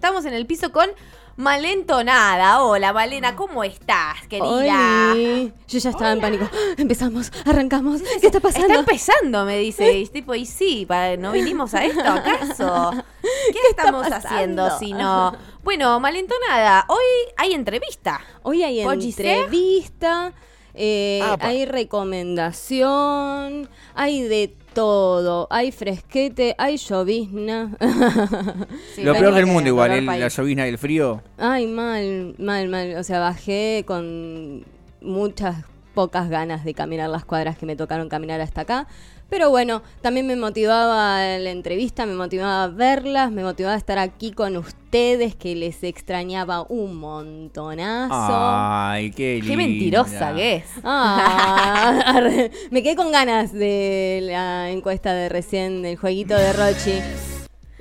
Estamos en el piso con Malentonada. Hola, Malena, ¿cómo estás, querida? Oli. Yo ya estaba en pánico. Empezamos, arrancamos. ¿Qué está pasando? Está empezando, me dice. Y tipo, y sí, ¿no vinimos a esto acaso? ¿Qué, estamos haciendo si no? Bueno, Malentonada, hoy hay entrevista. Hoy hay entrevista, eh, hay recomendación, hay de todo. Hay fresquete, hay llovizna. Sí, Lo peor del de mundo igual, el- país. la llovizna y el frío. Ay, mal, mal, mal. O sea, bajé con muchas pocas ganas de caminar las cuadras que me tocaron caminar hasta acá. Pero bueno, también me motivaba la entrevista, me motivaba verlas, me motivaba estar aquí con ustedes, que les extrañaba un montonazo. Ay, qué linda. Qué mentirosa que es. Ah, arre. me quedé con ganas de la encuesta de recién, del jueguito de Rochi.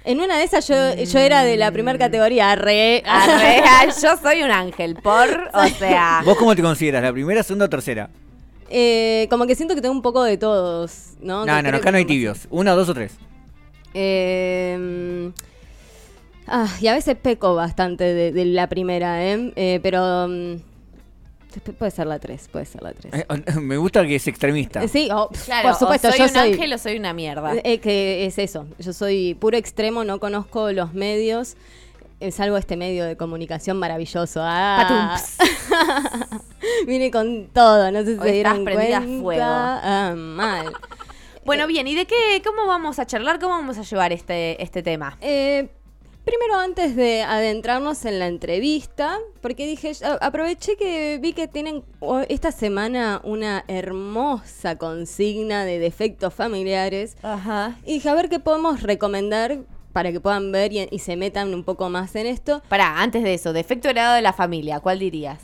En una de esas yo, yo era de la primera categoría, re. Arre, yo soy un ángel, por, o sea... ¿Vos cómo te consideras? ¿La primera, segunda o tercera? Eh, como que siento que tengo un poco de todos, ¿no? No, Que no, no, acá no hay tibios. Una, dos o tres. Eh, ah, y a veces peco bastante de, de la primera, ¿eh? Eh, pero mm, puede ser la 3, puede ser la 3. Eh, Me gusta que es extremista. Sí, oh, Claro, por supuesto, o soy yo un soy... ángel o soy una mierda. Eh, que es eso, yo soy puro extremo, no conozco los medios, eh, salvo este medio de comunicación maravilloso. Ah, Vine con todo, no sé si Hoy se dieron estás prendida a cuenta. fuego. Ah, mal. Bueno, bien, ¿y de qué, cómo vamos a charlar? ¿Cómo vamos a llevar este, este tema? Eh, primero, antes de adentrarnos en la entrevista, porque dije, a- aproveché que vi que tienen esta semana una hermosa consigna de defectos familiares. Ajá. Y dije, a ver qué podemos recomendar para que puedan ver y, y se metan un poco más en esto. Pará, antes de eso, defecto heredado de la familia, ¿cuál dirías?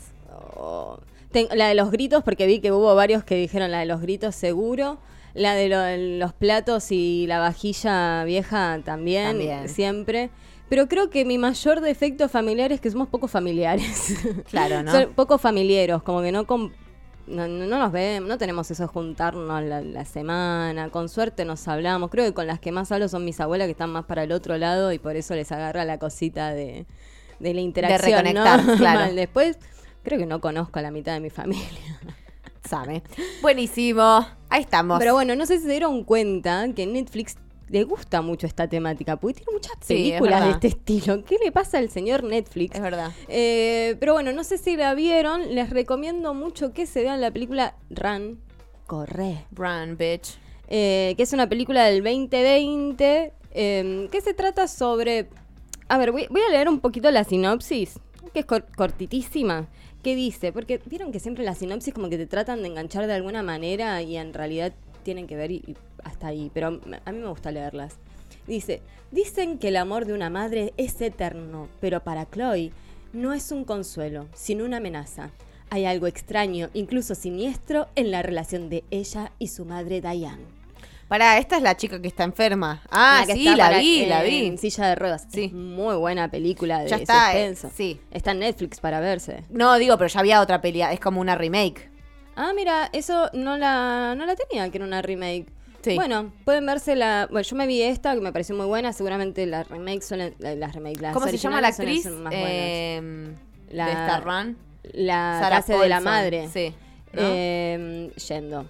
Oh, ten- la de los gritos, porque vi que hubo varios que dijeron la de los gritos seguro. La de lo- los platos y la vajilla vieja también, También. siempre. Pero creo que mi mayor defecto familiar es que somos poco familiares. Claro, ¿no? Son poco familiares, como que no, no, no nos vemos, no tenemos eso de juntarnos la, la semana. Con suerte nos hablamos. Creo que con las que más hablo son mis abuelas que están más para el otro lado y por eso les agarra la cosita de, de la interacción. ¿no? reconectar, claro. Después, creo que no conozco a la mitad de mi familia. Sabe. Buenísimo. Ahí estamos. Pero bueno, no sé si se dieron cuenta que Netflix le gusta mucho esta temática, porque tiene muchas Sí, es películas de este estilo. ¿Qué le pasa al señor Netflix? es verdad. Eh, pero bueno, no sé si la vieron. Les recomiendo mucho que se vean la película Run, Corre. Run, bitch. eh, que es una película del 2020 eh, que se trata sobre... A ver, voy, voy a leer un poquito la sinopsis, que es cor- cortitísima. ¿Qué dice? Porque vieron que siempre las sinopsis como que te tratan de enganchar de alguna manera y en realidad tienen que ver y, y hasta ahí, pero a mí me gusta leerlas. Dice, dicen que el amor de una madre es eterno, pero para Chloe no es un consuelo, sino una amenaza. Hay algo extraño, incluso siniestro, en la relación de ella y su madre Diane. Pará, esta es la chica que está enferma. Ah, La que sí, la vi, la En vi. silla de ruedas. Sí. Es muy buena película de Ya está, eh, suspenso. sí. Está en Netflix para verse. No, digo, pero ya había otra pelea. Es como una remake. Ah, mira, eso no la, no la tenía, que era una remake. Sí. Bueno, pueden verse la... Bueno, yo me vi esta, que me pareció muy buena. Seguramente las remakes la- Las remakes, las ¿Cómo se llama la actriz? más. Eh, La- de esta run. La Sarah de la madre. Sí. ¿no? Eh, yendo.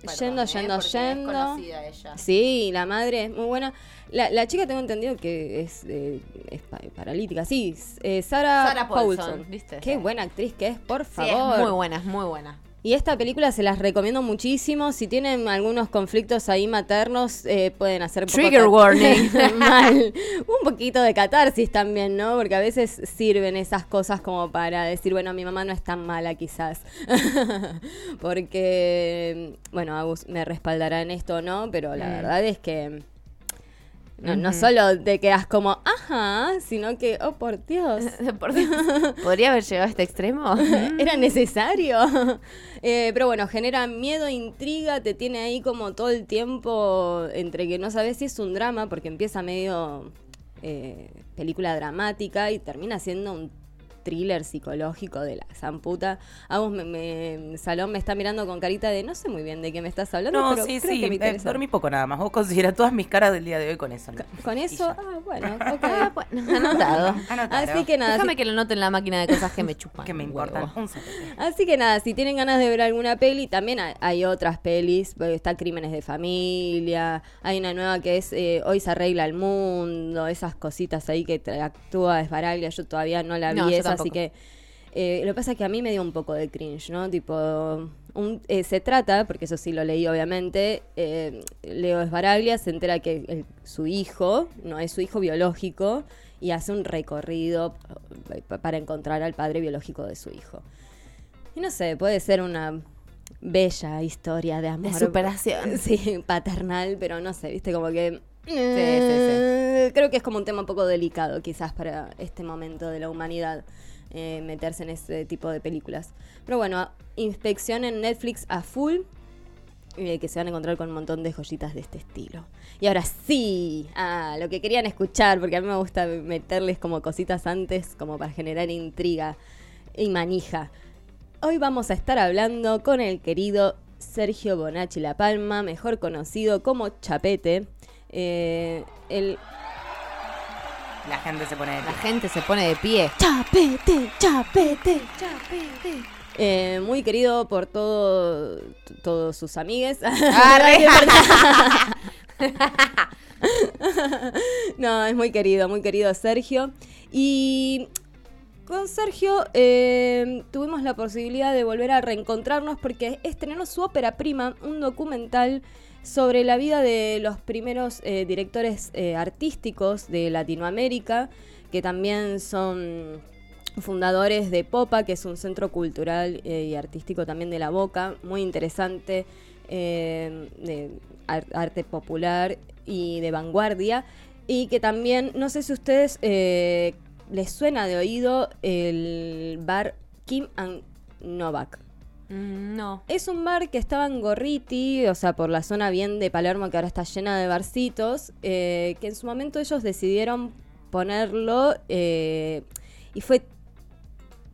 Perdón, yendo, eh, yendo, yendo. ella. Sí, la madre es muy buena. La, la chica tengo entendido que es, eh, es pa- paralítica. Sí, eh, Sarah, Sarah Paulson, Paulson. ¿viste? Qué buena actriz que es, por Sí, favor. es muy buena, es muy buena. Y esta película se las recomiendo muchísimo. Si tienen algunos conflictos ahí maternos, eh, pueden hacer Trigger warning. Mal. Un poquito de catarsis también, ¿no? Porque a veces sirven esas cosas como para decir, bueno, mi mamá no es tan mala quizás. Porque, bueno, Agus me respaldará en esto no, pero la Mm. verdad es que no, solo te quedas como, ajá, sino que, oh, por Dios. Por Dios. ¿Podría haber llegado a este extremo? Era necesario. Eh, pero bueno, genera miedo, intriga, te tiene ahí como todo el tiempo entre que no sabes si es un drama, porque empieza medio eh, película dramática y termina siendo un thriller psicológico de la zamputa. Agus, me, me- Salón me está mirando con carita de no sé muy bien de qué me estás hablando, No, pero sí, creo sí, que me eh, dormí poco nada más. Vos considerás todas mis caras del día de hoy con eso. ¿no? Con eso, ah, Bueno, ok. Ah, bueno, anotado. Anotado. Así que nada, Déjame si- que lo note en la máquina de cosas que me chupan. que me importan un. Así que nada, si tienen ganas de ver alguna peli, también hay, hay otras pelis. Está Crímenes de Familia, hay una nueva que es eh, Hoy se arregla el mundo, esas cositas ahí que actúa Esbaraglia. Yo todavía no la vi No, esa, así que eh, lo que pasa es que a mí me dio un poco de cringe, ¿no? Tipo, un- eh, se trata, porque eso sí lo leí obviamente, eh, Leo Esbaraglia se entera que el- su hijo no es su hijo biológico y hace un recorrido eh, pa- para encontrar al padre biológico de su hijo. Y no sé, puede ser una bella historia de amor. superación. Sí, paternal, pero no sé, viste, como que... eh, Creo que es como un tema un poco delicado quizás para este momento de la humanidad. Eh, meterse en ese tipo de películas. Pero bueno, inspeccionen Netflix a full. eh, que se van a encontrar con un montón de joyitas de este estilo. Y ahora sí, ah, lo que querían escuchar, porque a mí me gusta meterles como cositas antes, como para generar intriga y manija. Hoy vamos a estar hablando con el querido Sergio Bonacci La Palma, mejor conocido como Chapete. Eh, el La gente se pone de La pie. gente se pone de pie. Chapete, Chapete, Chapete. Eh, muy querido por todo, todos sus amigues. No, es muy querido, muy querido Sergio. Y con Sergio eh, tuvimos la posibilidad de volver a reencontrarnos porque estrenó su ópera prima, un documental sobre la vida de los primeros eh, directores eh, artísticos de Latinoamérica, que también son fundadores de Popa, que es un centro cultural eh, y artístico también de La Boca, muy interesante, de ar- arte popular y de vanguardia, y que también, no sé si ustedes les suena de oído el bar Kim and Novak. Mm, No. Es un bar que estaba en Gorriti, o sea, por la zona bien de Palermo, que ahora está llena de barcitos, eh, que en su momento ellos decidieron ponerlo eh, y fue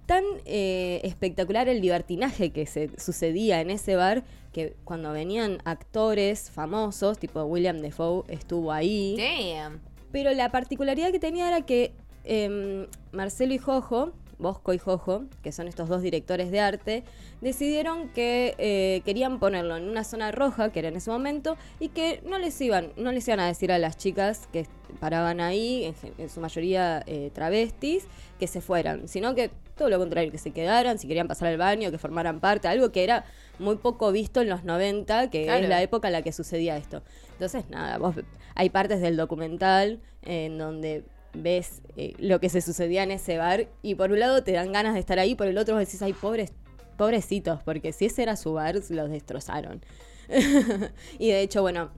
tan eh, espectacular el libertinaje que se sucedía en ese bar que cuando venían actores famosos, tipo William Defoe estuvo ahí. Damn. Pero la particularidad que tenía era que em, Marcelo y Jojo, Bosco y Jojo, que son estos dos directores de arte, decidieron que eh, querían ponerlo en una zona roja, que era en ese momento, y que no les iban, no les iban a decir a las chicas que paraban ahí, en, su mayoría eh, travestis, que se fueran, sino que todo lo contrario, que se quedaran, si querían pasar al baño, que formaran parte, algo que era muy poco visto en los 90, que Claro. es la época en la que sucedía esto. Entonces, nada, vos hay partes del documental en donde ves eh, lo que se sucedía en ese bar y por un lado te dan ganas de estar ahí, por el otro decís, ay, pobres, pobrecitos, porque si ese era su bar, los destrozaron. y de hecho, bueno,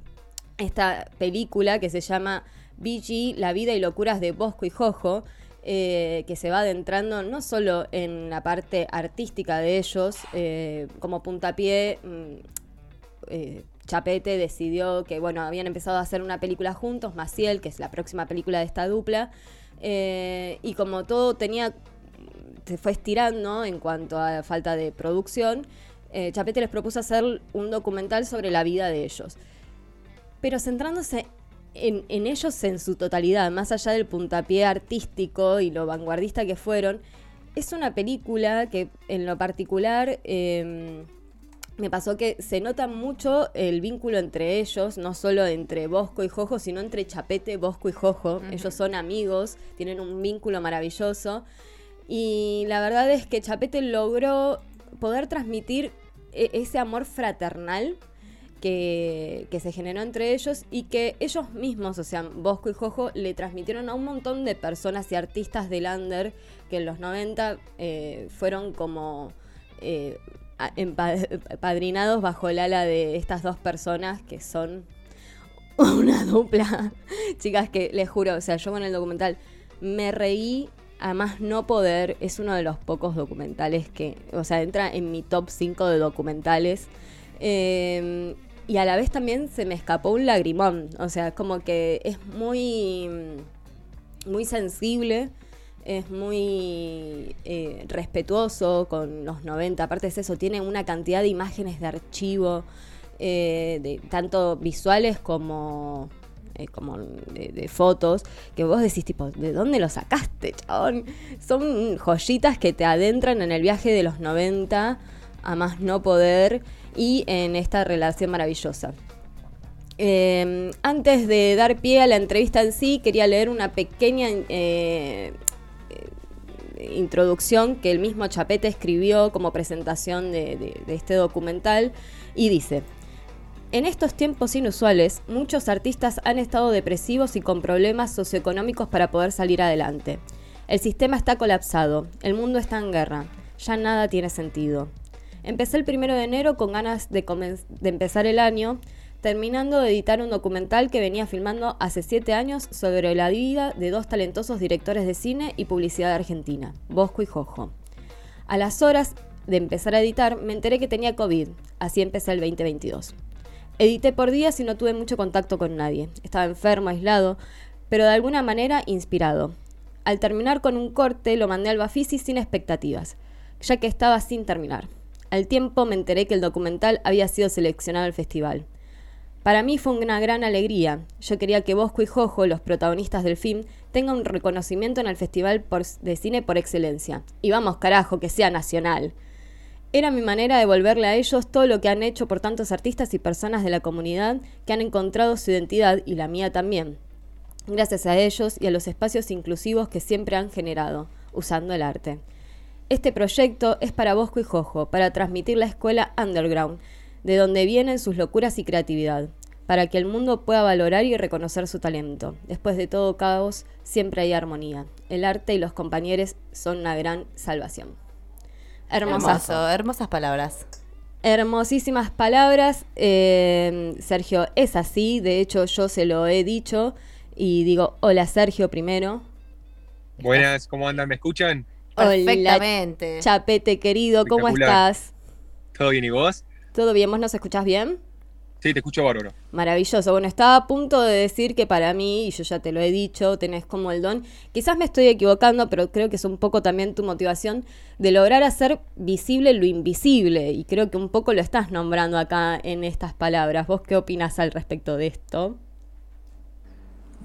esta película que se llama BG, La vida y locuras de Bosco y Jojo, eh, que se va adentrando no solo en la parte artística de ellos, eh, como puntapié, mm, Chapete decidió que, bueno, habían empezado a hacer una película juntos, Maciel, que es la próxima película de esta dupla, eh, y como todo tenía, se fue estirando en cuanto a falta de producción, eh, Chapete les propuso hacer un documental sobre la vida de ellos. Pero centrándose en, ellos en su totalidad, más allá del puntapié artístico y lo vanguardista que fueron, es una película que en lo particular eh, me pasó que se nota mucho el vínculo entre ellos, no solo entre Bosco y Jojo, sino entre Chapete, Bosco y Jojo. Ellos son amigos, tienen un vínculo maravilloso. Y la verdad es que Chapete logró poder transmitir e- ese amor fraternal que, que se generó entre ellos y que ellos mismos, o sea, Bosco y Jojo, le transmitieron a un montón de personas y artistas del under que en los 90 eh, fueron como eh, padrinados bajo el ala de estas dos personas que son una dupla. Chicas, que les juro, o sea, yo con el documental me reí a más no poder. Es uno de los pocos documentales que, o sea, entra en mi top 5 de documentales. Eh, y a la vez también se me escapó un lagrimón. O sea, como que es muy, muy sensible. Es muy eh, respetuoso con los 90. Aparte es eso, tiene una cantidad de imágenes de archivo, eh, de, tanto visuales como eh, como de, fotos, que vos decís tipo, ¿de dónde lo sacaste, chabón? Son joyitas que te adentran en el viaje de los 90 a más no poder y en esta relación maravillosa. Eh, antes de dar pie a la entrevista en sí, quería leer una pequeña introducción que el mismo Chapete escribió como presentación de, este documental y dice, en estos tiempos inusuales, muchos artistas han estado depresivos y con problemas socioeconómicos para poder salir adelante. El sistema está colapsado, el mundo está en guerra, ya nada tiene sentido. Empecé el primero de enero con ganas de empezar el año, terminando de editar un documental que venía filmando hace siete años sobre la vida de dos talentosos directores de cine y publicidad de Argentina, Bosco y Jojo. A las horas de empezar a editar, me enteré que tenía COVID, así empecé el 2022. Edité por días y no tuve mucho contacto con nadie. Estaba enfermo, aislado, pero de alguna manera inspirado. Al terminar con un corte, lo mandé al Bafisi sin expectativas, ya que estaba sin terminar. Al tiempo me enteré que el documental había sido seleccionado al festival. Para mí fue una gran alegría. Yo quería que Bosco y Jojo, los protagonistas del film, tengan un reconocimiento en el Festival de Cine por Excelencia. Y vamos, carajo, que sea nacional. Era mi manera de devolverle a ellos todo lo que han hecho por tantos artistas y personas de la comunidad que han encontrado su identidad y la mía también. Gracias a ellos y a los espacios inclusivos que siempre han generado, usando el arte. Este proyecto es para Bosco y Jojo, para transmitir la escuela underground, de donde vienen sus locuras y creatividad, para que el mundo pueda valorar y reconocer su talento. Después de todo caos, siempre hay armonía. El arte y los compañeros son una gran salvación. Hermosazo. Hermoso, hermosas palabras. Hermosísimas palabras. Eh, Sergio, es así. De hecho, yo se lo he dicho. Y digo, hola Sergio primero. Buenas, ¿cómo andan? ¿Me escuchan? Hola, Perfectamente. Chapete querido, ¿cómo estás? ¿Todo bien y vos? ¿Todo bien? ¿Vos nos escuchás bien? Sí, te escucho bárbaro. Maravilloso. Bueno, estaba a punto de decir que para mí, y yo ya te lo he dicho, tenés como el don, quizás me estoy equivocando, pero creo que es un poco también tu motivación de lograr hacer visible lo invisible. Y creo que un poco lo estás nombrando acá en estas palabras. ¿Vos qué opinas al respecto de esto?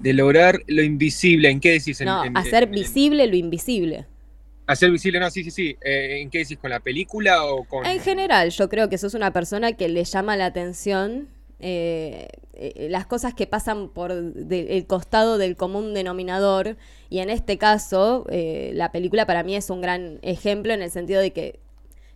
De lograr lo invisible, ¿en qué decís? En- No, en- hacer en- visible lo invisible. Hacer visible, no, sí, sí, sí. Eh, ¿En qué decís? ¿Con la película o con...? En general, yo creo que sos una persona que le llama la atención eh, eh, las cosas que pasan por de- el costado del común denominador. Y en este caso, la película para mí es un gran ejemplo en el sentido de que,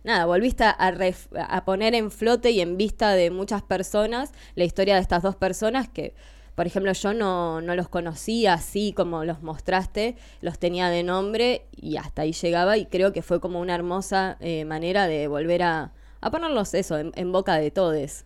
nada, volviste a, ref- a poner en flote y en vista de muchas personas la historia de estas dos personas que... Por ejemplo, yo no, no los conocía así como los mostraste, los tenía de nombre y hasta ahí llegaba y creo que fue como una hermosa eh, manera de volver a, a ponerlos eso en, en boca de todes.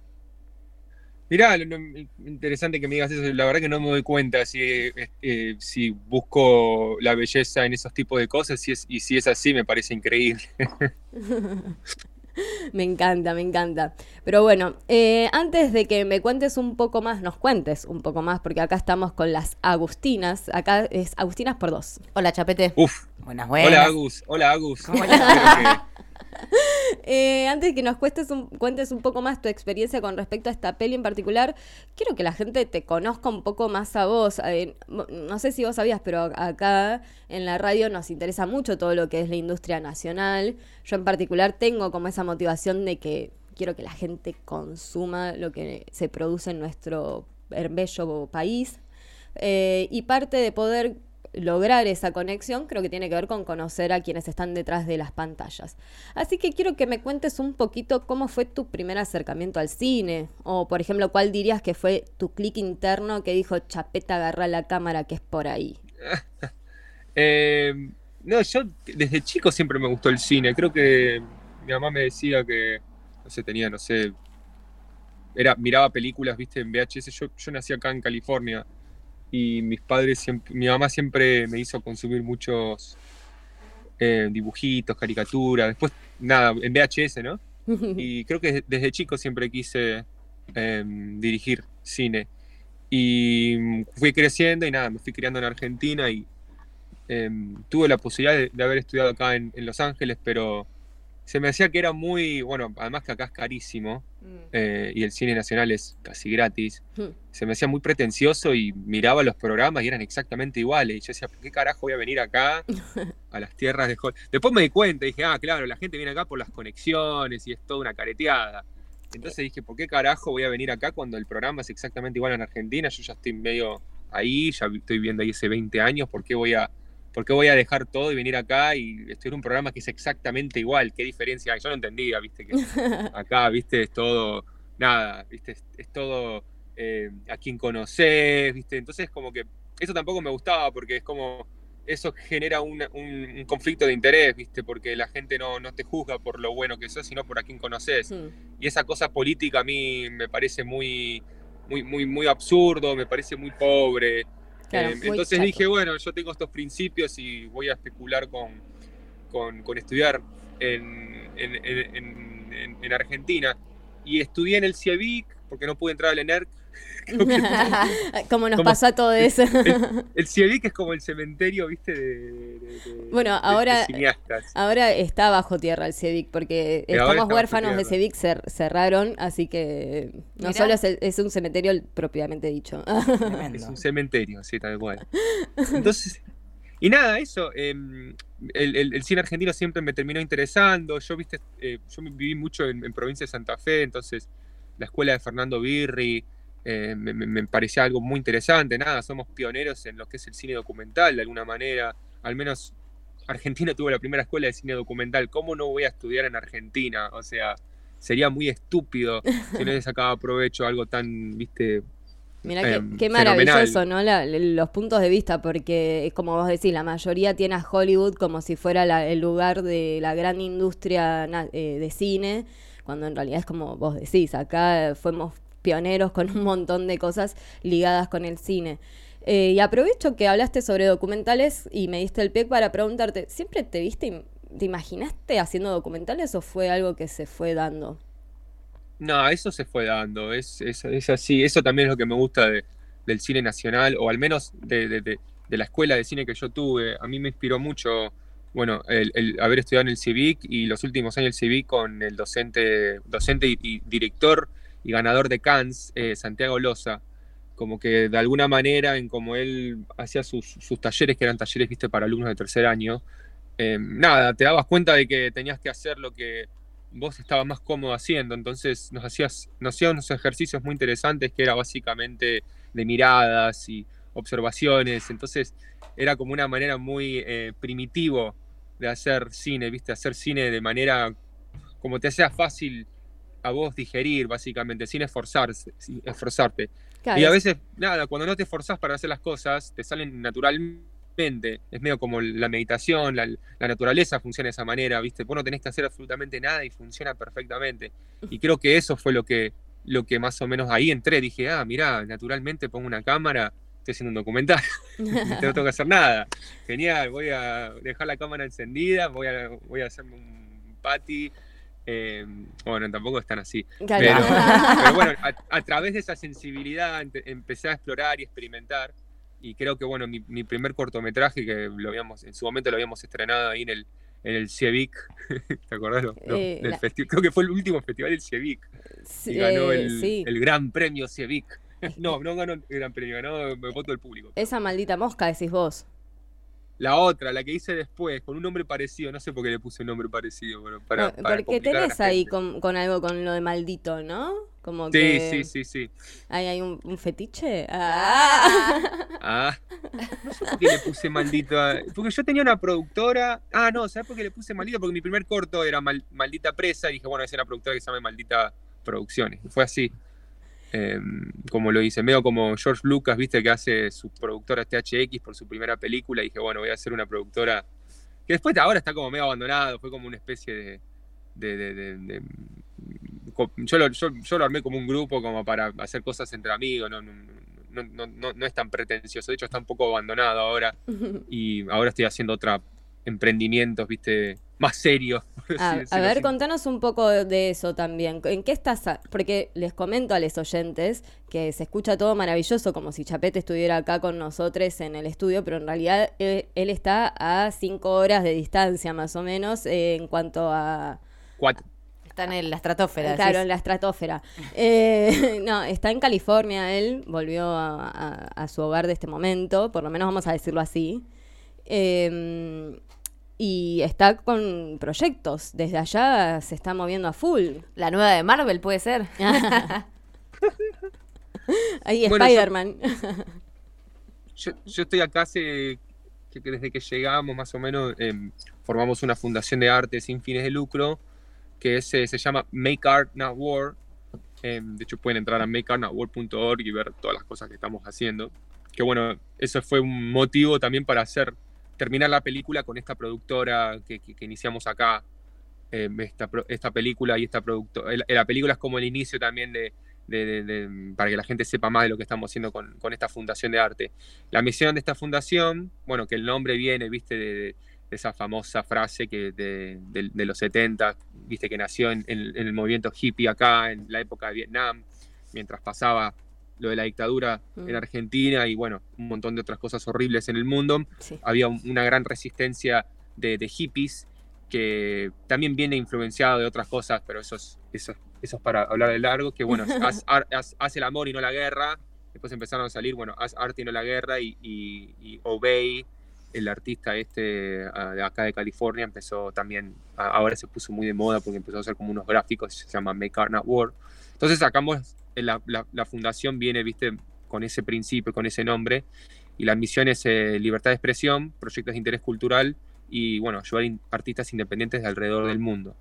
Mirá, lo- lo- interesante que me digas eso. La verdad que no me doy cuenta si, eh, eh, si busco la belleza en esos tipos de cosas es, y si es así me parece increíble. Me encanta, me encanta. Pero bueno, eh, antes de que me cuentes un poco más, nos cuentes un poco más, porque acá estamos con las Agustinas. Acá es Agustinas por dos. Hola, Chapete. Uf. Buenas, buenas. Hola Agus, hola Agus. ¿Cómo Eh, antes que nos cuentes un, cuentes un poco más tu experiencia con respecto a esta peli en particular, quiero que la gente te conozca un poco más a vos. Eh, no sé si vos sabías, pero acá en la radio nos interesa mucho todo lo que es la industria nacional. Yo en particular tengo como esa motivación de que quiero que la gente consuma lo que se produce en nuestro bello país. Eh, y parte de poder lograr esa conexión creo que tiene que ver con conocer a quienes están detrás de las pantallas. Así que quiero que me cuentes un poquito cómo fue tu primer acercamiento al cine. O, por ejemplo, cuál dirías que fue tu clic interno que dijo, chapeta, agarra la cámara que es por ahí. Eh, no, yo desde chico siempre me gustó el cine. Creo que mi mamá me decía que, no sé, tenía, no sé, era, miraba películas, viste, en VHS. Yo, yo nací acá en California y mis padres siempre, mi mamá siempre me hizo consumir muchos eh, dibujitos, caricaturas. Después, nada, en VHS, ¿no? Y creo que desde chico siempre quise eh, dirigir cine. Y fui creciendo y nada, me fui criando en Argentina y eh, tuve la posibilidad de, de haber estudiado acá en, en Los Ángeles, pero se me hacía que era muy, bueno, además que acá es carísimo, eh, y el cine nacional es casi gratis, Hmm. se me hacía muy pretencioso y miraba los programas y eran exactamente iguales. Y yo decía, ¿por qué carajo voy a venir acá a las tierras de Hollywood? Después me di cuenta y dije, ah, claro, la gente viene acá por las conexiones y es toda una careteada. Entonces dije, ¿por qué carajo voy a venir acá cuando el programa es exactamente igual en Argentina? Yo ya estoy medio ahí, ya estoy viendo ahí hace 20 años, ¿por qué voy a, por qué voy a dejar todo y venir acá y estoy en un programa que es exactamente igual? ¿Qué diferencia hay? Yo no entendía, viste, que acá, viste, es todo, nada, viste, es, es todo eh, a quien conoces, viste, entonces como que eso tampoco me gustaba porque es como, eso genera un, un- un conflicto de interés, viste, porque la gente no, no te juzga por lo bueno que sos, sino por a quien conoces. Hmm. Y esa cosa política a mí me parece muy, muy, muy, muy absurdo, me parece muy pobre. Claro, Eh, muy entonces chato. dije, bueno, yo tengo estos principios y voy a especular con, con, con estudiar en, en, en- en- en- en Argentina. Y estudié en el CIEVIC porque no pude entrar al ENERC. Como nos Como- pasa a todo eso. El CIEVIC es como el cementerio, viste, de, de- de- Bueno, de- de ahora- cineastas. Ahora está bajo tierra el CEVIC porque estamos huérfanos de. CEVIC, cer- cerraron, así que no Mirá. solo es, el- es un cementerio propiamente dicho. Es un cementerio, sí, tal cual. Entonces, y nada, eso, eh, el, el- el cine argentino siempre me terminó interesando. Yo, viste, eh, yo viví mucho en, en provincia de Santa Fe, entonces la escuela de Fernando Birri eh, me, me- parecía algo muy interesante. Nada, somos pioneros en lo que es el cine documental, de alguna manera. Al menos Argentina tuvo la primera escuela de cine documental. ¿Cómo no voy a estudiar en Argentina? O sea, sería muy estúpido si no le sacaba provecho algo tan, viste, Mira qué, Em, qué fenomenal. maravilloso, ¿no? La- los puntos de vista, porque es como vos decís, la mayoría tiene a Hollywood como si fuera la- el lugar de la gran industria na- eh, de cine, cuando en realidad es como vos decís, acá fuimos pioneros con un montón de cosas ligadas con el cine. Eh, y aprovecho que hablaste sobre documentales y me diste el pie para preguntarte, ¿siempre te viste, te imaginaste haciendo documentales o fue algo que se fue dando? No, eso se fue dando, es, es, es así. Eso también es lo que me gusta de- del cine nacional, o al menos de, de- de- la escuela de cine que yo tuve. A mí me inspiró mucho, bueno, el, el haber estudiado en el CIVIC y los últimos años del CIVIC con el docente, docente y director y ganador de Cannes, eh, Santiago Loza. Como que de alguna manera, en como él hacía sus, talleres, que eran talleres, viste, para alumnos de tercer año, eh, nada, te dabas cuenta de que tenías que hacer lo que vos estabas más cómodo haciendo. Entonces nos hacías, nos hacían unos ejercicios muy interesantes que era básicamente de miradas y observaciones. Entonces era como una manera muy eh, primitivo de hacer cine, ¿viste? Hacer cine de manera como te sea fácil a vos digerir, básicamente, sin esforzarse, sin esforzarte. Claro, Y a es- veces, nada, cuando no te esforzás para hacer las cosas, te salen naturalmente. Es medio como la meditación, la, la naturaleza funciona de esa manera, ¿viste? Vos no tenés que hacer absolutamente nada y funciona perfectamente. Y creo que eso fue lo que, lo que más o menos ahí entré. Dije, ah, mirá, naturalmente pongo una cámara, estoy haciendo un documental, no tengo que hacer nada. Genial, voy a dejar la cámara encendida, voy a, voy a hacerme un patty. Eh, bueno, tampoco están así. Pero, pero bueno, a, a través de esa sensibilidad empe- empecé a explorar y experimentar. Y creo que, bueno, mi, mi primer cortometraje, que lo habíamos, en su momento lo habíamos estrenado ahí en el, en el CIEVIC, ¿te acordás? Lo- Eh, del la- creo que fue el último festival del CIEVIC. Sí, Y ganó el, sí. el gran premio CIEVIC. No, no ganó el gran premio, ganó el voto del público. Esa maldita mosca, decís vos. La otra, la que hice después, con un nombre parecido, no sé por qué le puse un nombre parecido, pero para, para porque tenés ahí con, con algo con lo de maldito, ¿no? Como Sí, que sí, sí, sí. ahí hay un, un fetiche. Ah. Ah, no sé por qué le puse maldito. a- Porque yo tenía una productora. Ah, no, ¿sabes por qué le puse maldito? Porque mi primer corto era Mal- Maldita Presa y dije, bueno, es una productora que se llama Maldita Producciones. Y fue así. Eh, como lo hice. Medio como George Lucas, viste, que hace su productora THX por su primera película. Y dije, bueno, voy a hacer una productora. Que después de ahora está como medio abandonado. Fue como una especie de. de- de- de- de- co- yo, lo, yo, yo lo armé como un grupo como para hacer cosas entre amigos. No, no, no, no, no- no es tan pretencioso. De hecho, está un poco abandonado ahora. Y ahora estoy haciendo otra emprendimientos, viste, más así A, ver, así. contanos un poco de eso también. ¿En qué estás? a- Porque les comento a los oyentes que se escucha todo maravilloso, como si Chapete estuviera acá con nosotros en el estudio, pero en realidad él, él está a cinco horas de distancia más o menos eh, en cuanto a... Cuatro. Está en la estratosfera. Claro, en la estratosfera. Eh, no, está en California él, volvió a, a- a su hogar de este momento, por lo menos vamos a decirlo así. Eh, y está con proyectos, desde allá se está moviendo a full. La nueva de Marvel puede ser. Ahí Bueno, Spider-Man. Yo, yo estoy acá hace, que, desde que llegamos más o menos, em, formamos una fundación de arte sin fines de lucro, que es, eh, se llama Make Art Not War. Em, de hecho, pueden entrar a makeartnotwar.org y ver todas las cosas que estamos haciendo. Que bueno, eso fue un motivo también para hacer, terminar la película con esta productora que, que- que iniciamos acá. Em, esta, esta película y esta productora. La película es como el inicio también de, de- de- para que la gente sepa más de lo que estamos haciendo con, con esta fundación de arte. La misión de esta fundación, bueno, que el nombre viene, viste, de, esa famosa frase que de los 70, viste, que nació en, en- en el movimiento hippie acá, en la época de Vietnam, mientras pasaba lo de la dictadura Mm. en Argentina y bueno, un montón de otras cosas horribles en el mundo. Sí. Había un- una gran resistencia de, de hippies que también viene influenciado de otras cosas, pero eso es, eso, es- eso es para hablar de largo, que bueno, haz, ar- haz- haz el amor y no la guerra. Después empezaron a salir, bueno, haz arte y no la guerra y, y, y Obey, el artista este ah, de acá de California, empezó también, ahora se puso muy de moda porque empezó a hacer como unos gráficos, se llama Make Art Not War. Entonces sacamos, la, la, la fundación viene, viste, con ese principio, con ese nombre, y la misión es eh, libertad de expresión, proyectos de interés cultural y, bueno, ayudar in- artistas independientes de alrededor del mundo.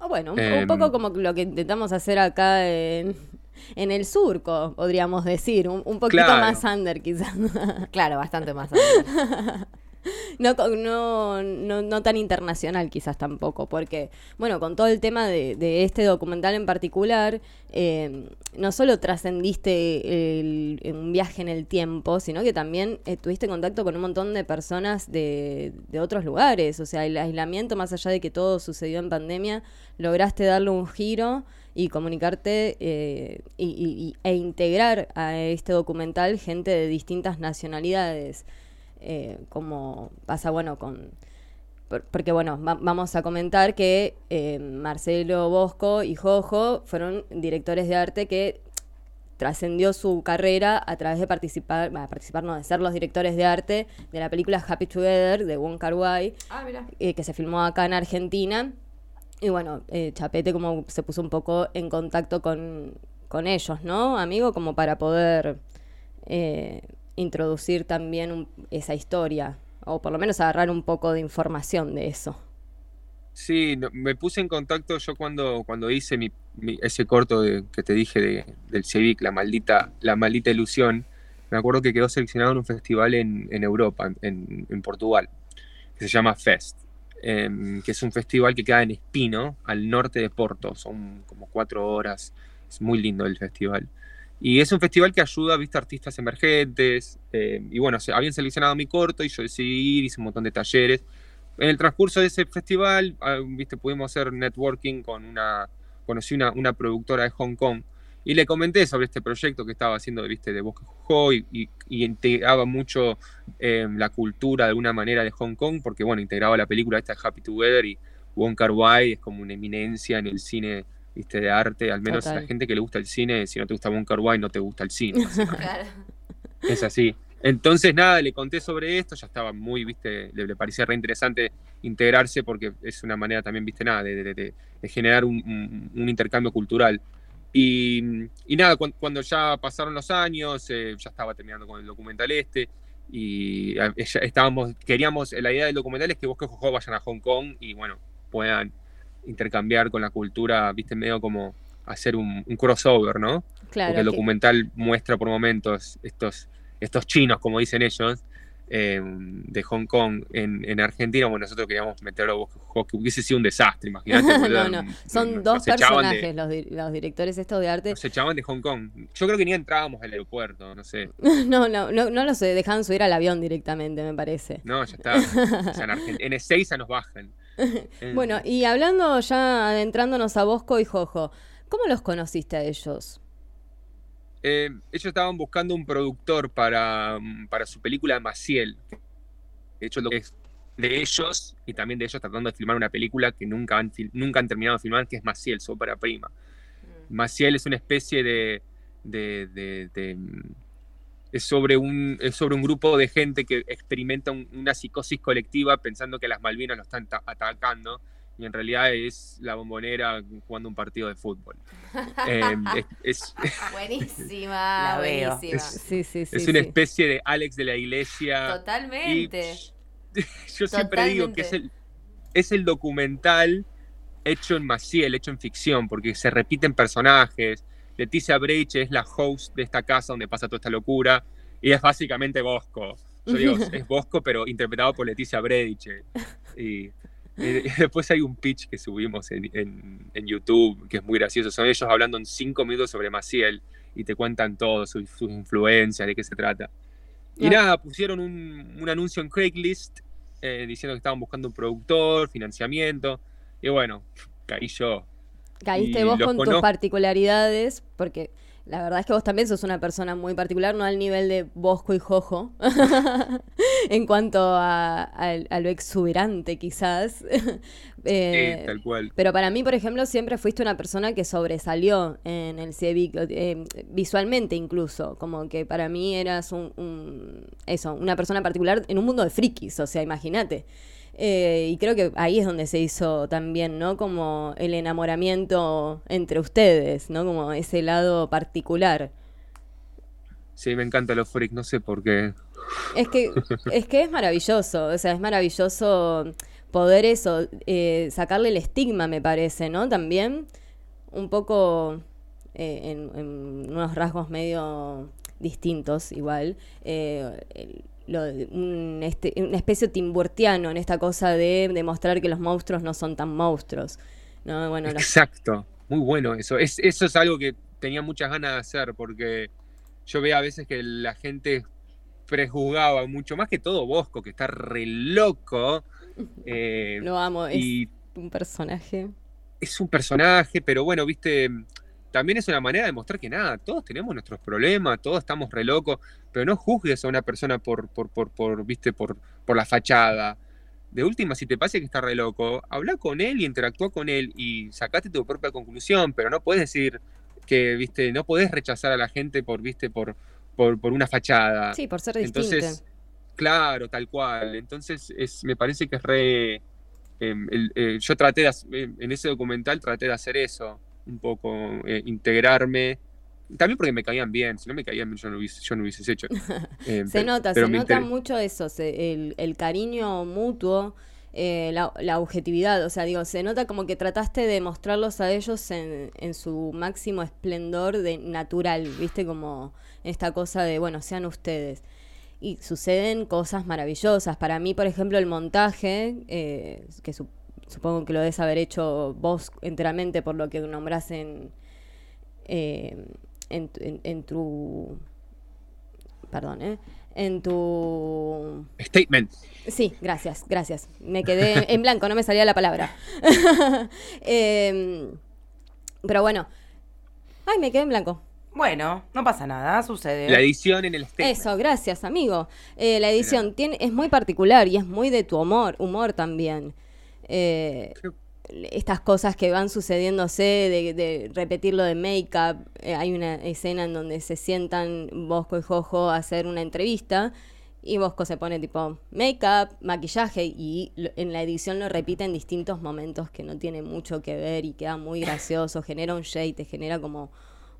Ah, bueno, un, un Em. poco como lo que intentamos hacer acá en, en el surco, podríamos decir. Un, un poquito Claro. más under, quizás. Claro, bastante más. No, no, no, no tan internacional quizás tampoco, porque, bueno, con todo el tema de, este documental en particular, eh, no solo trascendiste un viaje en el tiempo, sino que también eh, tuviste contacto con un montón de personas de, otros lugares, o sea, el aislamiento, más allá de que todo sucedió en pandemia, lograste darle un giro y comunicarte eh, y- e integrar a este documental gente de distintas nacionalidades eh, como pasa bueno con por- porque bueno va- vamos a comentar que eh, Marcelo Bosco y Jojo fueron directores de arte que trascendió su carrera a través de participar bah, participar no de ser los directores de arte de la película Happy Together de Wong Kar Wai Ah, eh, que se filmó acá en Argentina. Y bueno, eh, Chapete como se puso un poco en contacto con, con ellos, ¿no, amigo? Como para poder eh, introducir también un- esa historia, o por lo menos agarrar un poco de información de eso. Sí, me puse en contacto yo cuando, cuando hice mi, ese corto que te dije de- del Cevic, la maldita, la maldita ilusión. Me acuerdo que quedó seleccionado en un festival en, en Europa, en, en Portugal, que se llama Fest, em, que es un festival que queda en Espino, al norte de Porto. Son como cuatro horas. Es muy lindo el festival. Y es un festival que ayuda, viste, artistas emergentes. eh, y bueno, se, habían seleccionado mi corto y yo decidí ir, hice un montón de talleres. En el transcurso de ese festival, ah, viste, pudimos hacer networking con una, conocí una, una productora de Hong Kong y le comenté sobre este proyecto que estaba haciendo, viste, de Bosque Jojo y, integraba mucho eh, la cultura de alguna manera de Hong Kong, porque bueno, integraba la película esta Happy Together y Wong Kar Wai es como una eminencia en el cine, viste, de arte, al menos a la gente que le gusta el cine, si no te gusta Kar Wai no te gusta el cine. Claro. Es así. Entonces, nada, le conté sobre esto, ya estaba muy, viste, le, le parecía re interesante integrarse porque es una manera también, viste, nada, de, de- de- de generar un, un- un intercambio cultural. Y, y nada, cuan- cuando, ya pasaron los años, eh, ya estaba terminando con el documental este, y eh, estábamos, queríamos, la idea del documental es que vos que vayan a Hong Kong y bueno, puedan intercambiar con la cultura, viste, medio como hacer un, un crossover, ¿no? Claro. porque el documental muestra por momentos estos, estos chinos, como dicen ellos, eh, de Hong Kong en, en Argentina. Bueno, nosotros queríamos meterlo que hubiese sido un desastre, imagínate. no, no. Son Nos- dos nos echaban de- personajes los, di- los directores estos de arte. Nos echaban de Hong Kong. Yo creo que ni entrábamos al aeropuerto, no sé. No, no, no, no los dejaban subir al avión directamente, me parece. No, ya está. O sea, en, en Ezeiza nos bajan. Eh, Bueno, y hablando ya adentrándonos a Bosco y Jojo, ¿cómo los conociste a ellos? Eh, ellos estaban buscando un productor para, mm, para su película Maciel. De hecho, lo que es de ellos y también de ellos tratando de filmar una película que nunca han, nunca han terminado de filmar, que es Maciel, su ópera prima. Maciel es una especie de. de- de- de, mm, es, sobre un, es sobre un grupo de gente que experimenta un- una psicosis colectiva pensando que las Malvinas lo están ta- atacando y en realidad es la bombonera jugando un partido de fútbol. Eh, es, es- Buenísima, La veo. buenísima. Es- Sí, sí, sí. es una sí. especie de Alex de la iglesia. Y Totalmente. yo siempre digo que es el, es el documental hecho en Maciel, hecho en ficción, porque se repiten personajes. Leticia Breich es la host de esta casa donde pasa toda esta locura y es básicamente Bosco. Yo digo, es Bosco, pero interpretado por Leticia Breich. Y, y después hay un pitch que subimos en, en- en YouTube que es muy gracioso. Son ellos hablando en cinco minutos sobre Maciel y te cuentan todo, sus, sus influencias, de qué se trata. Y nada, pusieron un, un anuncio en Craigslist eh, diciendo que estaban buscando un productor, financiamiento. Y bueno, caí yo. Caíste vos con tus particularidades, porque la verdad es que vos también sos una persona muy particular, no al nivel de Bosco y Jojo, en cuanto a, a- a lo exuberante quizás. Eh, Sí, tal cual. pero para mí, por ejemplo, siempre fuiste una persona que sobresalió en el CIEVIC, eh, visualmente incluso, como que para mí eras un, un- eso, una persona particular en un mundo de frikis, o sea, imagínate. Eh, y creo que ahí es donde se hizo también, ¿no? Como el enamoramiento entre ustedes, ¿no? Como ese lado particular. Sí, me encanta los freaks, no sé por qué. Es que, es que es maravilloso, o sea, es maravilloso poder eso, eh, sacarle el estigma, me parece, ¿no? También un poco eh, en, en unos rasgos medio distintos, igual. eh, el- lo un, este, una especie timburtiano en esta cosa de demostrar que los monstruos no son tan monstruos. ¿no? Bueno, los- Exacto, muy bueno eso. Es, eso es algo que tenía muchas ganas de hacer porque yo veía a veces que la gente prejuzgaba mucho, más que todo Bosco, que está re loco. eh, lo amo, es un personaje. es un personaje, pero bueno, viste, también es una manera de mostrar que nada, todos tenemos nuestros problemas, todos estamos re locos, pero no juzgues a una persona por, por, por, por, viste, por, por la fachada. De última, si te parece que está re loco, habla con él y interactúa con él y sacate tu propia conclusión, pero no puedes decir que, viste, no podés rechazar a la gente por, viste, por, por, por una fachada. Sí, por ser distinto. Entonces, claro, tal cual. Entonces, es, me parece que es re. em, el- eh, yo traté de, en ese documental traté de hacer eso, un poco, eh, integrarme. También porque me caían bien, si no me caían bien yo no hubiese, yo no hubiese hecho. Em, Se pero- nota, pero se nota mucho eso, se- el, el cariño mutuo, eh, la, la objetividad, o sea, digo, se nota como que trataste de mostrarlos a ellos en, en su máximo esplendor de natural, viste, como esta cosa de, bueno, sean ustedes. Y suceden cosas maravillosas. Para mí, por ejemplo, el montaje, eh, que su- supongo que lo debes haber hecho vos enteramente por lo que nombrás en, eh, en, tu- en- en tu... Perdón, ¿eh? En tu... Statement. Sí, gracias, gracias. Me quedé en blanco, no me salía la palabra. Em, pero bueno. Ay, me quedé en blanco. Bueno, no pasa nada, sucede. La edición en el statement. Eso, gracias, amigo. Eh, la edición tiene, es muy particular y es muy de tu humor, humor también. Eh, estas cosas que van sucediéndose, de, de repetir lo de make-up. Eh, hay una escena en donde se sientan Bosco y Jojo a hacer una entrevista y Bosco se pone tipo make-up, maquillaje y lo- en la edición lo repite en distintos momentos que no tiene mucho que ver y queda muy gracioso, genera un shade, te genera como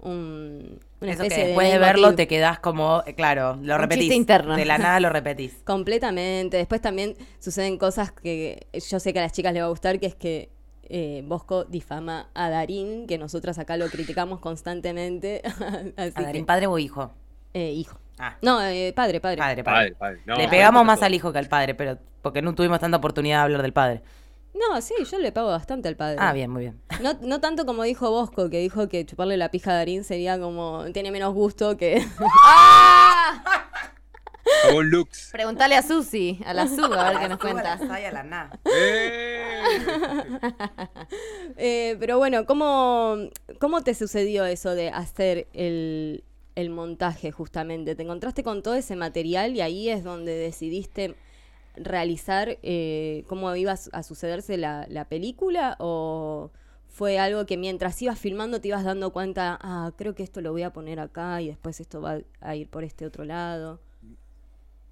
un, una Eso que especie después de, leitmotiv. verlo te quedás como, eh, claro, lo Un repetís. interno. De la nada lo repetís. Completamente. Después también suceden cosas que yo sé que a las chicas les va a gustar, que es que eh, Bosco difama a Darín, que nosotras acá lo criticamos constantemente. Así ¿A Darín que, padre o hijo? eh, hijo. Ah, No, eh, padre, padre. padre, padre. Padre, padre. No, Le pegamos no, más al hijo que al padre, pero porque no tuvimos tanta oportunidad de hablar del padre. No, sí, yo le pago bastante al padre. Ah, bien, muy bien. No, no tanto como dijo Bosco, que dijo que chuparle la pija a Darín sería como. tiene menos gusto que. Jabón Lux. Preguntale a Susi, a la Su, a ver qué nos cuenta. ¡Eh! Eh, pero bueno, ¿cómo, ¿cómo te sucedió eso de hacer el, el montaje justamente? ¿Te encontraste con todo ese material y ahí es donde decidiste realizar eh, cómo iba a su- a sucederse la, la película o fue algo que mientras ibas filmando te ibas dando cuenta, ah, creo que esto lo voy a poner acá y después esto va a ir por este otro lado?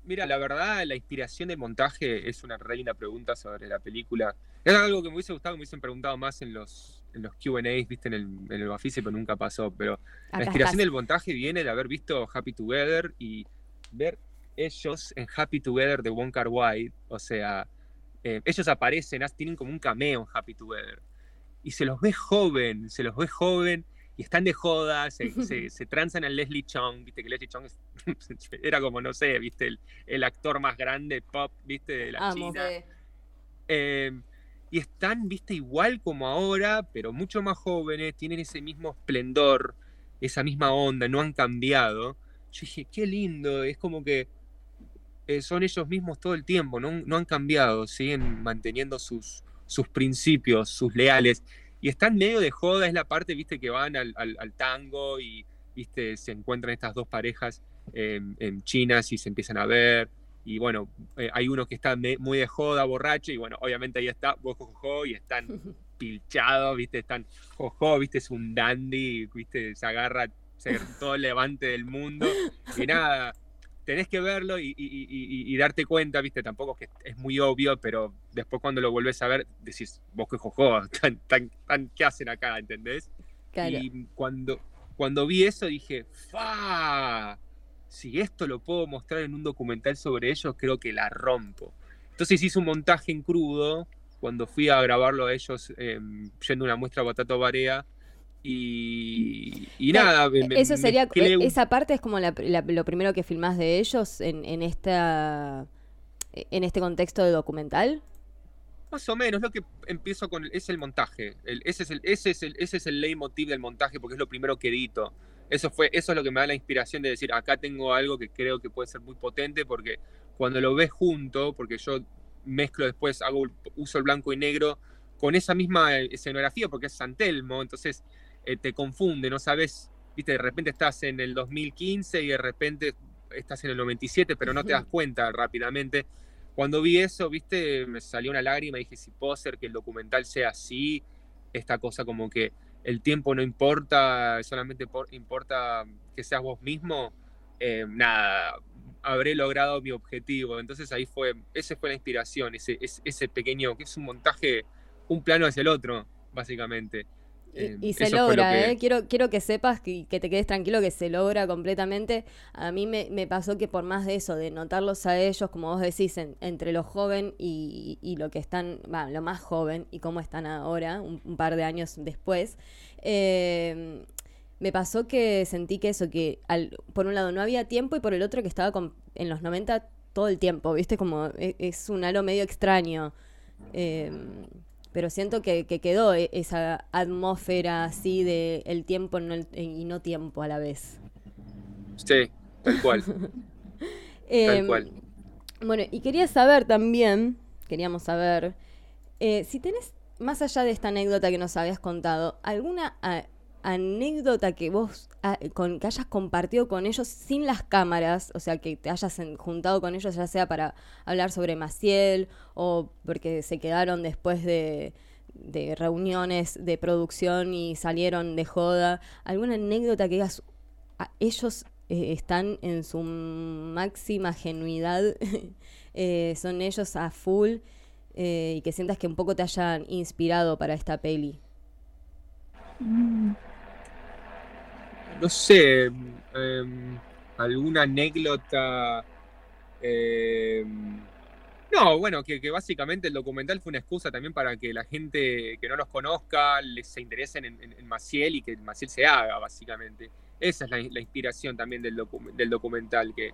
Mira, la verdad, la inspiración del montaje es una reina pregunta sobre la película. Es algo que me hubiese gustado me hubiesen preguntado más en los, en los QAs, viste, en el, en el Bafisi, pero nunca pasó. Pero la inspiración estás. del montaje viene de haber visto Happy Together y ver ellos en Happy Together de Wong Kar Wai. O sea, eh, ellos aparecen, tienen como un cameo en Happy Together. Y se los ve joven, se los ve joven y están de joda, se, se, se transan a Leslie Chung, viste que Leslie Chung es- era como, no sé, viste, el, el actor más grande pop, viste, de la Amo. China. Eh, y están, viste, igual como ahora, pero mucho más jóvenes, tienen ese mismo esplendor, esa misma onda, no han cambiado. Yo dije, qué lindo, es como que eh, son ellos mismos todo el tiempo, no, no han cambiado, siguen manteniendo sus, sus principios, sus leales. Y están medio de joda, es la parte, viste, que van al, al- al tango y, viste, se encuentran estas dos parejas em, en chinas y se empiezan a ver. Y bueno, eh, hay uno que está me- muy de joda, borracho, y bueno, obviamente ahí está, y están pilchados, viste, están jojo, viste, es un dandy, viste, se agarra, se agarra todo el levante del mundo, y nada, tenés que verlo y, y- y- y- y darte cuenta, viste, tampoco es que es muy obvio, pero después cuando lo volvés a ver, decís, vos que jojo, tan, tan, tan- ¿qué hacen acá? ¿Entendés? Claro. Y cuando, cuando vi eso dije, ¡fa! Si esto lo puedo mostrar en un documental sobre ellos, creo que la rompo. Entonces hice un montaje en crudo cuando fui a grabarlo a ellos eh, yendo a una muestra Batato Barea. Y, nada, me- Eso sería, un- esa parte es como la- la- lo primero que filmás de ellos en, en esta en este contexto de documental. Más o menos, lo que empiezo con es el montaje. El- ese, es el, ese, es el, ese es el leitmotiv del montaje porque es lo primero que edito. Eso, fue, eso es lo que me da la inspiración de decir, acá tengo algo que creo que puede ser muy potente porque cuando lo ves junto, porque yo mezclo después, hago uso el blanco y negro con esa misma escenografía porque es San Telmo, entonces eh, te confunde, no sabes, viste, de repente estás en el 2015 y de repente estás en el 97, pero no te das cuenta rápidamente. Cuando vi eso, viste, me salió una lágrima y dije, si puedo hacer que el documental sea así, esta cosa como que el tiempo no importa, solamente por- importa que seas vos mismo, eh, nada, habré logrado mi objetivo. Entonces ahí fue, esa fue la inspiración, ese, ese, ese pequeño, que es un montaje, un plano hacia el otro, básicamente. Y, Eh, y se logra, que- ¿eh? Quiero, quiero que sepas que, que te quedes tranquilo que se logra completamente. A mí me, me pasó que por más de eso, de notarlos a ellos, como vos decís, en- entre lo joven y, y lo que están, va, lo más joven y cómo están ahora, un, un par de años después, eh, me pasó que sentí que eso, que al, por un lado no había tiempo y por el otro que estaba con- en los 90 todo el tiempo, ¿viste? Como e- es, un halo medio extraño. Eh, pero siento que, que quedó e- esa atmósfera así de el tiempo no el- y no tiempo a la vez. Sí, tal cual. Em, cual. Bueno, y quería saber también, queríamos saber, eh, si tenés, más allá de esta anécdota que nos habías contado, alguna a- anécdota que vos ah, con, que hayas compartido con ellos sin las cámaras, o sea, que te hayas juntado con ellos, ya sea para hablar sobre Maciel o porque se quedaron después de, de reuniones de producción y salieron de joda, alguna anécdota que digas, a- ellos eh, están en su máxima genuidad, eh, son ellos a full eh, y que sientas que un poco te hayan inspirado para esta peli. No sé, em, alguna anécdota. em, no, bueno, que, básicamente el documental fue una excusa también para que la gente que no los conozca les se interesen en, Maciel y que Maciel se haga, básicamente. Esa es la, inspiración también del, docu- del documental, que,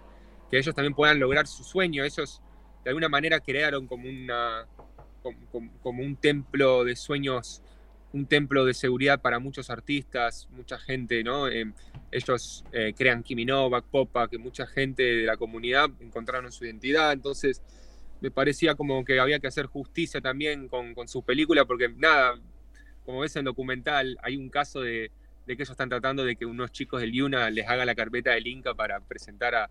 que ellos también puedan lograr su sueño. Ellos de alguna manera crearon como una como un templo de sueños un templo de seguridad para muchos artistas, mucha gente, ¿no? Eh, ellos eh, crean Kimi Novak, Popa, que mucha gente de la comunidad encontraron su identidad, entonces me parecía como que había que hacer justicia también con, con su película, porque nada, como ves en el documental, hay un caso de, que ellos están tratando de que unos chicos del Yuna les haga la carpeta del Inca para presentar a,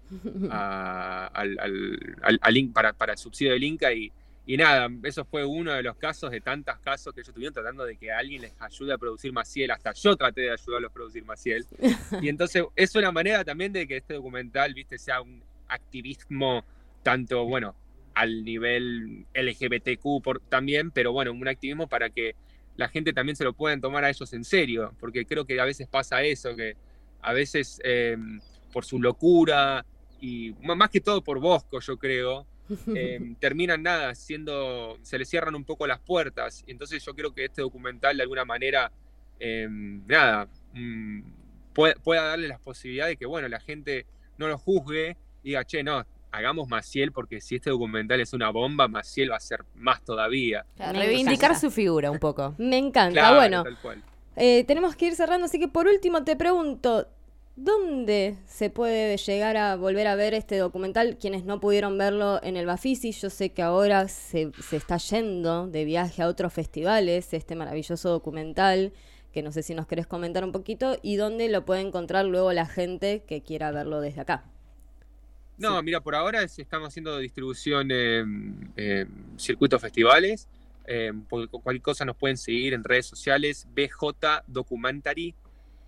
al, al- al- para el subsidio del Inca y, y nada, eso fue uno de los casos de tantos casos que ellos estuvieron tratando de que alguien les ayude a producir Maciel, hasta yo traté de ayudarlos a producir Maciel. Y entonces es una manera también de que este documental, viste, sea un activismo tanto, bueno, al nivel LGBTQ por, también, pero bueno, un activismo para que la gente también se lo puedan tomar a ellos en serio, porque creo que a veces pasa eso, que a veces eh, por su locura y más que todo por Bosco, yo creo, eh, terminan nada, siendo, se les cierran un poco las puertas. Y entonces yo creo que este documental de alguna manera, eh, nada, mm, puede- pueda darle las posibilidades de que, bueno, la gente no lo juzgue y diga, che, no, hagamos Maciel porque si este documental es una bomba, Maciel va a ser más todavía. Claro, reivindicar su figura un poco. Me encanta. Claro, bueno, tal cual. eh, tenemos que ir cerrando, así que por último te pregunto, ¿dónde se puede llegar a volver a ver este documental? Quienes no pudieron verlo en el Bafisi, yo sé que ahora se, se está yendo de viaje a otros festivales, este maravilloso documental, que no sé si nos querés comentar un poquito, y dónde lo puede encontrar luego la gente que quiera verlo desde acá. No, mira, por ahora es- estamos haciendo distribución en en circuitos festivales. eh, por cualquier cosa nos pueden seguir en redes sociales, BJ Documentary,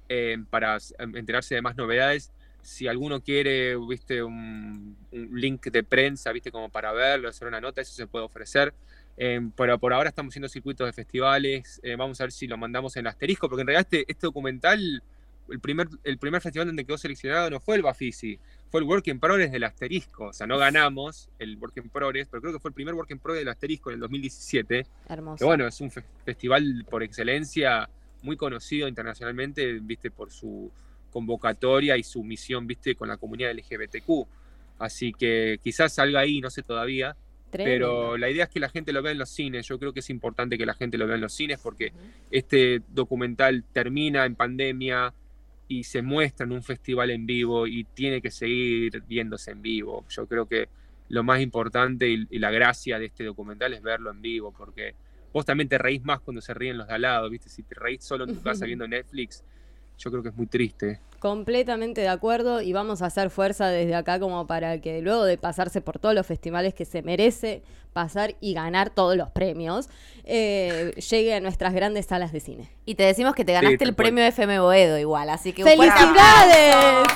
eh, para enterarse de más novedades. Si alguno quiere, viste, un, un link de prensa, viste, como para verlo, hacer una nota, eso se puede ofrecer. Eh, pero por ahora estamos haciendo circuitos de festivales. eh, vamos a ver si lo mandamos en asterisco, porque en realidad este, este documental, el primer, el primer festival donde quedó seleccionado no fue el Bafisi, fue el Work in Progress del asterisco. O sea, no ganamos el Work in Progress, pero creo que fue el primer Work in Progress del asterisco en el 2017. Hermoso. Que bueno, es un fe- festival por excelencia muy conocido internacionalmente, viste, por su convocatoria y su misión, viste, con la comunidad LGBTQ. Así que quizás salga ahí, no sé todavía, Tremendo. pero la idea es que la gente lo vea en los cines. Yo creo que es importante que la gente lo vea en los cines porque este documental termina en pandemia y se muestra en un festival en vivo y tiene que seguir viéndose en vivo. Yo creo que lo más importante y, y la gracia de este documental es verlo en vivo porque vos también te reís más cuando se ríen los de al lado, ¿viste? Si te reís solo en tu casa viendo Netflix, yo creo que es muy triste. Completamente de acuerdo y vamos a hacer fuerza desde acá como para que luego de pasarse por todos los festivales que se merece pasar y ganar todos los premios, eh, llegue a nuestras grandes salas de cine. Y te decimos que te ganaste el premio FM Boedo igual, así que. ¡Felicidades!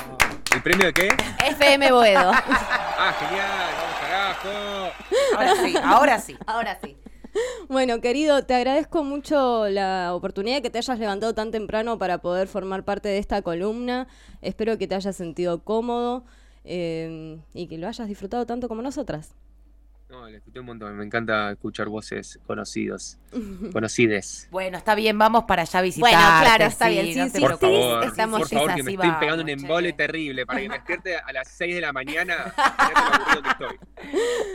¿El premio de qué? FM Boedo. Ah, genial, vamos carajo. Ahora sí, ahora sí. Ahora sí. Bueno, querido, te agradezco mucho la oportunidad que te hayas levantado tan temprano para poder formar parte de esta columna. Espero que te hayas sentido cómodo eh, y que lo hayas disfrutado tanto como nosotras. No, le escuché un montón, me encanta escuchar voces conocidos, conocides. Bueno, está bien, vamos para allá a visitar. Bueno, claro, está bien. Sí, sí, Por sí, favor, estamos por favor, que me estoy pegando un embole che. terrible para que me despierte a las 6 de la mañana. Que estoy.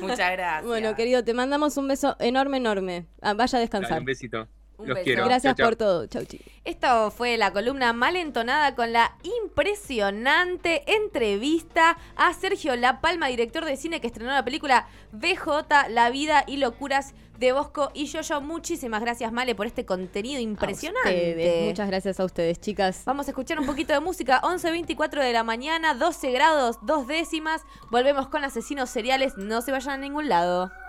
Muchas gracias. Bueno, querido, te mandamos un beso enorme, enorme. Ah, vaya a Dale, descansar. un besito. Un Los beso. quiero. Gracias Chau, chau. por todo. Chau, chicos. Esto fue la columna mal entonada con la impresionante entrevista a Sergio La Palma, director de cine que estrenó la película BJ, La vida y locuras de Bosco y Yoyo. Muchísimas gracias, Male, por este contenido impresionante. Muchas gracias a ustedes, chicas. Vamos a escuchar un poquito de música. 11.24 de la mañana, 12 grados, dos décimas. Volvemos con asesinos seriales. No se vayan a ningún lado.